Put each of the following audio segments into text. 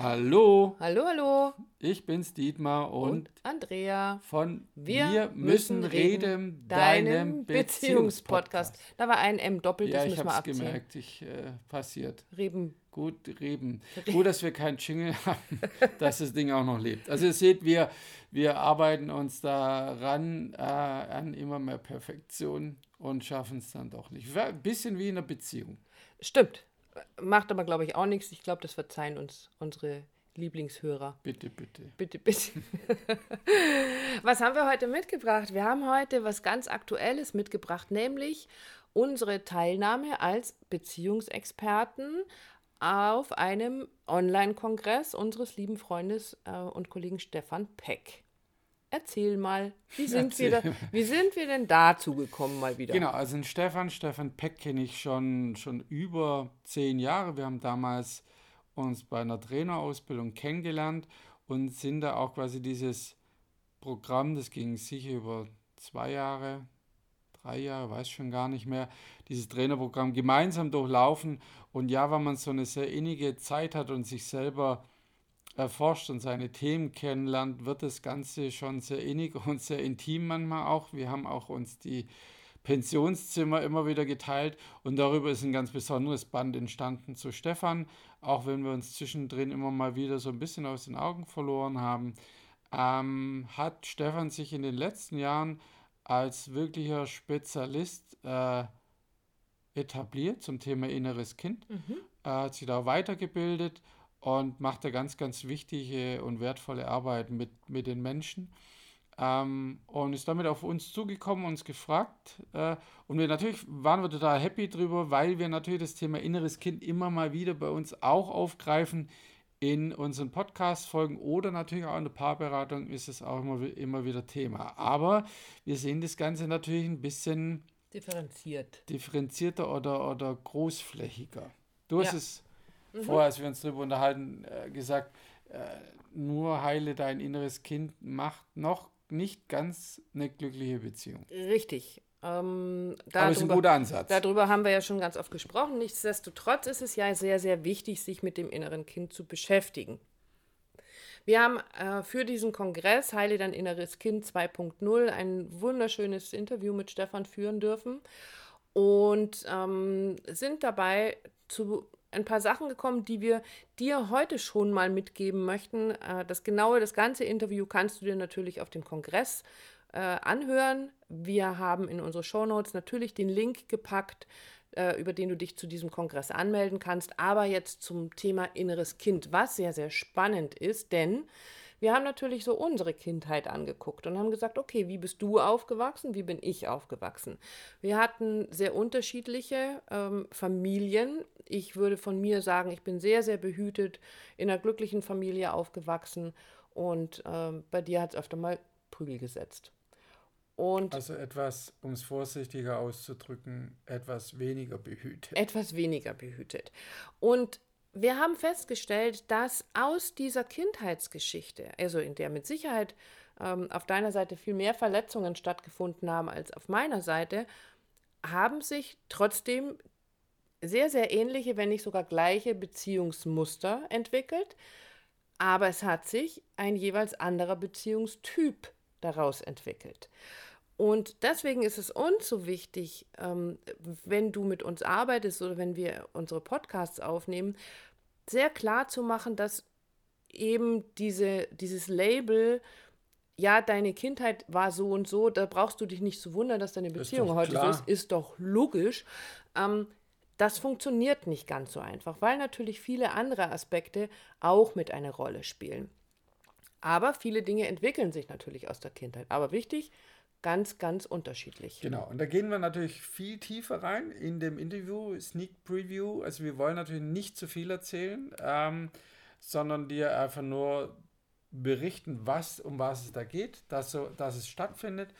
Hallo, Hallo, hallo. ich bin's Dietmar und, Und Andrea. von Wir, müssen reden, deinem Beziehungspodcast. Da war ein M doppelt, Ja, das ich müssen wir hab's abziehen. gemerkt, ich äh, passiert. Reben. Gut, Reben. Gut, dass wir keinen Jingle haben, dass das Ding auch noch lebt. Also ihr seht, wir, wir arbeiten uns daran äh, an immer mehr Perfektion und schaffen es dann doch nicht. Ein bisschen wie in einer Beziehung. Stimmt. Macht aber, glaube ich, auch nichts. Ich glaube, das verzeihen uns unsere Lieblingshörer. Bitte, bitte. Bitte, bitte. was haben wir heute mitgebracht? Wir haben heute was ganz Aktuelles mitgebracht, nämlich unsere Teilnahme als Beziehungsexperten auf einem Online-Kongress unseres lieben Freundes äh, und Kollegen Stefan Peck. Erzähl mal, wie sind, wir da, Erzähl. wie sind wir denn dazu gekommen mal wieder? Genau, also den Stefan, Stefan Peck kenne ich schon, schon über zehn Jahre. Wir haben damals uns bei einer Trainerausbildung kennengelernt und sind da auch quasi dieses Programm, das ging sicher über zwei Jahre, drei Jahre, weiß schon gar nicht mehr, dieses Trainerprogramm gemeinsam durchlaufen. Und ja, wenn man so eine sehr innige Zeit hat und sich selber erforscht und seine Themen kennenlernt, wird das Ganze schon sehr innig und sehr intim manchmal auch. Wir haben auch uns die Pensionszimmer immer wieder geteilt und darüber ist ein ganz besonderes Band entstanden zu Stefan, auch wenn wir uns zwischendrin immer mal wieder so ein bisschen aus den Augen verloren haben, ähm, hat Stefan sich in den letzten Jahren als wirklicher Spezialist äh, etabliert zum Thema inneres Kind, äh, hat sich da weitergebildet und macht da ganz, ganz wichtige und wertvolle Arbeit mit, mit den Menschen. Ähm, und ist damit auf uns zugekommen, uns gefragt. Äh, und wir natürlich waren wir total happy drüber, weil wir natürlich das Thema inneres Kind immer mal wieder bei uns auch aufgreifen in unseren Podcast-Folgen oder natürlich auch in der Paarberatung ist es auch immer, immer wieder Thema. Aber wir sehen das Ganze natürlich ein bisschen Differenziert. differenzierter oder, oder großflächiger. Du hast Ja. es vorher, als wir uns darüber unterhalten, äh, gesagt, äh, nur heile dein inneres Kind macht noch nicht ganz eine glückliche Beziehung. Richtig. Ähm, Aber es ist ein darüber- guter Ansatz. Darüber haben wir ja schon ganz oft gesprochen. Nichtsdestotrotz ist es ja sehr, sehr wichtig, sich mit dem inneren Kind zu beschäftigen. Wir haben äh, für diesen Kongress Heile dein inneres Kind 2.0 ein wunderschönes Interview mit Stefan führen dürfen und ähm, sind dabei zu ein paar Sachen gekommen, die wir dir heute schon mal mitgeben möchten. Äh, das genaue, das ganze Interview kannst du dir natürlich auf dem Kongress äh, anhören. Wir haben in unsere Shownotes natürlich den Link gepackt, äh, über den du dich zu diesem Kongress anmelden kannst. Aber jetzt zum Thema inneres Kind, was sehr, sehr spannend ist, denn wir haben natürlich so unsere Kindheit angeguckt und haben gesagt, okay, wie bist du aufgewachsen, wie bin ich aufgewachsen? Wir hatten sehr unterschiedliche ähm, Familien. Ich würde von mir sagen, ich bin sehr, sehr behütet, in einer glücklichen Familie aufgewachsen und ähm, bei dir hat es öfter mal Prügel gesetzt. Und Also etwas, um es vorsichtiger auszudrücken, etwas weniger behütet. etwas weniger behütet. Und wir haben festgestellt, dass aus dieser Kindheitsgeschichte, also in der mit Sicherheit ähm, auf deiner Seite viel mehr Verletzungen stattgefunden haben als auf meiner Seite, haben sich trotzdem sehr, sehr ähnliche, wenn nicht sogar gleiche Beziehungsmuster entwickelt. Aber es hat sich ein jeweils anderer Beziehungstyp daraus entwickelt. Und deswegen ist es uns so wichtig, ähm, wenn du mit uns arbeitest oder wenn wir unsere Podcasts aufnehmen, sehr klar zu machen, dass eben diese, dieses Label, ja, deine Kindheit war so und so, da brauchst du dich nicht zu wundern, dass deine Beziehung heute klar. so ist, ist doch logisch. Ähm, das funktioniert nicht ganz so einfach, weil natürlich viele andere Aspekte auch mit eine Rolle spielen. Aber viele Dinge entwickeln sich natürlich aus der Kindheit. Aber wichtig, ganz, ganz unterschiedlich. Genau, und da gehen wir natürlich viel tiefer rein in dem Interview, Sneak Preview. Also wir wollen natürlich nicht zu viel erzählen, ähm, sondern dir einfach nur berichten, was, um was es da geht, dass, so, dass es stattfindet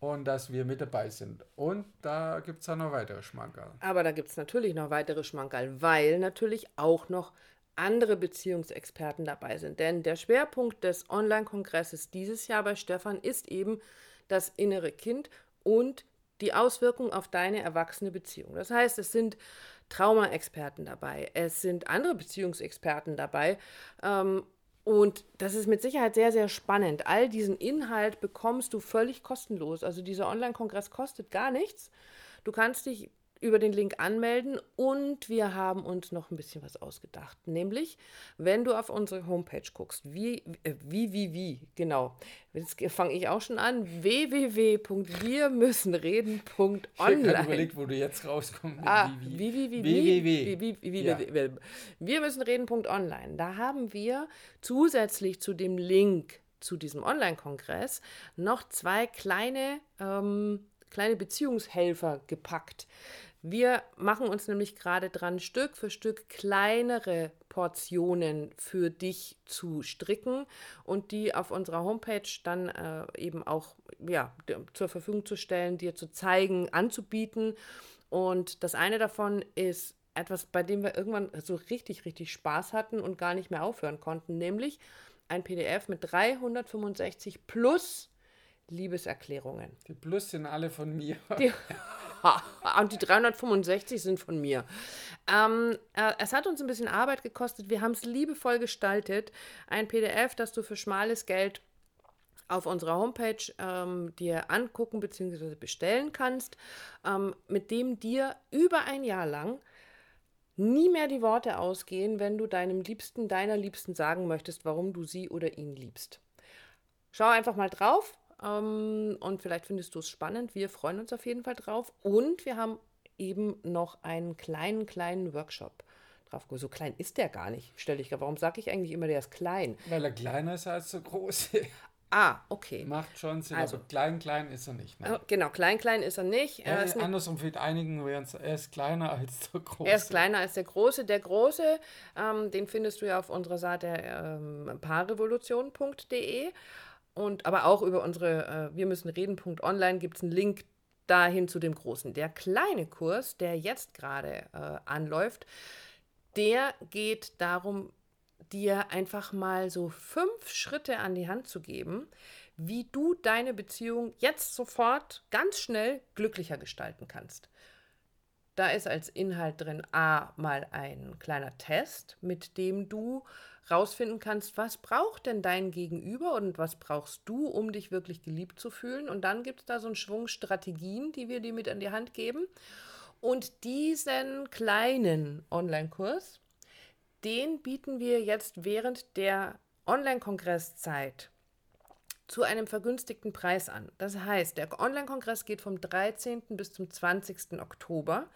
und dass wir mit dabei sind. Und da gibt es auch noch weitere Schmankerl. Aber da gibt es natürlich noch weitere Schmankerl, weil natürlich auch noch andere Beziehungsexperten dabei sind. Denn der Schwerpunkt des Online-Kongresses dieses Jahr bei Stefan ist eben das innere Kind und die Auswirkung auf deine erwachsene Beziehung. Das heißt, es sind Trauma-Experten dabei, es sind andere Beziehungsexperten dabei. Ähm, und das ist mit Sicherheit sehr, sehr spannend. All diesen Inhalt bekommst du völlig kostenlos. Also dieser Online-Kongress kostet gar nichts. Du kannst dich über den Link anmelden und wir haben uns noch ein bisschen was ausgedacht. Nämlich, wenn du auf unsere Homepage guckst, wie, äh, wie, wie, wie, genau. Jetzt fange ich auch schon an. www.wirmüssenreden.online. Ich habe überlegt, wo du jetzt rauskommst. Ah, wie, wie, wie, wie, wie, wie. Wir müssen reden.online. Da haben wir zusätzlich zu dem Link zu diesem Online-Kongress noch zwei kleine ähm, kleine Beziehungshelfer gepackt. Wir machen uns nämlich gerade dran, Stück für Stück kleinere Portionen für dich zu stricken und die auf unserer Homepage dann äh, eben auch ja, zur Verfügung zu stellen, dir zu zeigen, anzubieten. Und das eine davon ist etwas, bei dem wir irgendwann so richtig, richtig Spaß hatten und gar nicht mehr aufhören konnten, nämlich ein PDF mit 365 plus Liebeserklärungen. Die Plus sind alle von mir. Die, und die 365 sind von mir. Ähm, äh, es hat uns ein bisschen Arbeit gekostet. Wir haben es liebevoll gestaltet. Ein PDF, das du für schmales Geld auf unserer Homepage ähm, dir angucken bzw. bestellen kannst, ähm, mit dem dir über ein Jahr lang nie mehr die Worte ausgehen, wenn du deinem Liebsten, deiner Liebsten sagen möchtest, warum du sie oder ihn liebst. Schau einfach mal drauf, ähm, und vielleicht findest du es spannend. Wir freuen uns auf jeden Fall drauf. Und wir haben eben noch einen kleinen, kleinen Workshop drauf. So klein ist der gar nicht, stelle ich. Warum sage ich eigentlich immer, der ist klein? Weil er kleiner ist als der große. Ah, okay. Macht schon Sinn, also, aber klein, klein ist er nicht. Ne? Genau, klein, klein ist er nicht. Er, er ist andersrum, für einigen er ist kleiner als der große. Er ist kleiner als der große. Der große, ähm, den findest du ja auf unserer Seite ähm, paarrevolution.de. Und aber auch über unsere äh, Wir müssen reden.online gibt es einen Link dahin zu dem großen. Der kleine Kurs, der jetzt gerade äh, anläuft, der geht darum, dir einfach mal so fünf Schritte an die Hand zu geben, wie du deine Beziehung jetzt sofort ganz schnell glücklicher gestalten kannst. Da ist als Inhalt drin A mal ein kleiner Test, mit dem du rausfinden kannst, was braucht denn dein Gegenüber und was brauchst du, um dich wirklich geliebt zu fühlen. Und dann gibt es da so einen Schwung Strategien, die wir dir mit an die Hand geben. Und diesen kleinen Online-Kurs, den bieten wir jetzt während der Online-Kongresszeit zu einem vergünstigten Preis an. Das heißt, der Online-Kongress geht vom 13. bis zum 20. Oktober.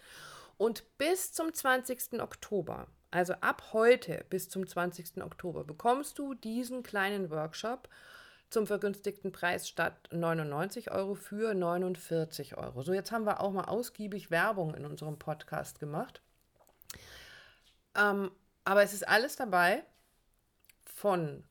Und bis zum 20. Oktober also ab heute bis zum 20. Oktober bekommst du diesen kleinen Workshop zum vergünstigten Preis statt 99 Euro für 49 Euro. So, jetzt haben wir auch mal ausgiebig Werbung in unserem Podcast gemacht. Ähm, aber es ist alles dabei von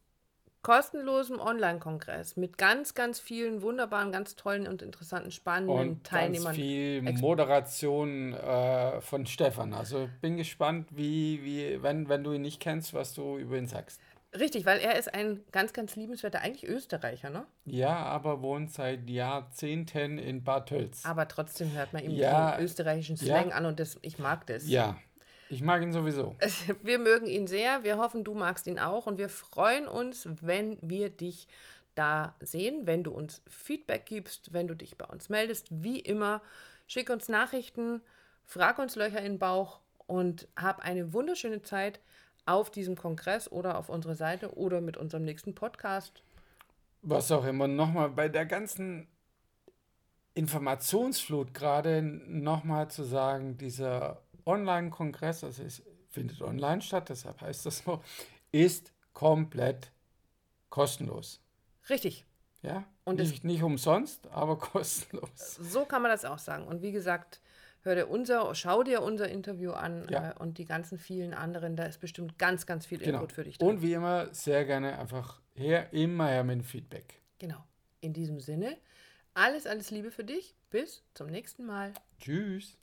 kostenlosem Online-Kongress mit ganz, ganz vielen wunderbaren, ganz tollen und interessanten, spannenden und Teilnehmern. Ganz viel Moderation äh, von Stefan. Also bin gespannt, wie, wie wenn, wenn du ihn nicht kennst, was du über ihn sagst. Richtig, weil er ist ein ganz, ganz liebenswerter, eigentlich Österreicher, ne? Ja, aber wohnt seit Jahrzehnten in Bad Tölz. Aber trotzdem hört man ihm ja, den österreichischen Slang ja, an und das, ich mag das. Ja, ich mag ihn sowieso. Wir mögen ihn sehr. Wir hoffen, du magst ihn auch. Und wir freuen uns, wenn wir dich da sehen, wenn du uns Feedback gibst, wenn du dich bei uns meldest. Wie immer, schick uns Nachrichten, frag uns Löcher in den Bauch und hab eine wunderschöne Zeit auf diesem Kongress oder auf unserer Seite oder mit unserem nächsten Podcast. Was auch immer. Nochmal bei der ganzen Informationsflut gerade nochmal zu sagen, dieser Online-Kongress, also es findet online statt, deshalb heißt das so, ist komplett kostenlos. Richtig. Ja, und nicht, nicht umsonst, aber kostenlos. So kann man das auch sagen. Und wie gesagt, hör dir unser, schau dir unser Interview an ja. äh, und die ganzen vielen anderen, da ist bestimmt ganz, ganz viel genau. Input für dich drin. Und wie immer, sehr gerne einfach her, immer her mit Feedback. Genau. In diesem Sinne, alles, alles Liebe für dich. Bis zum nächsten Mal. Tschüss.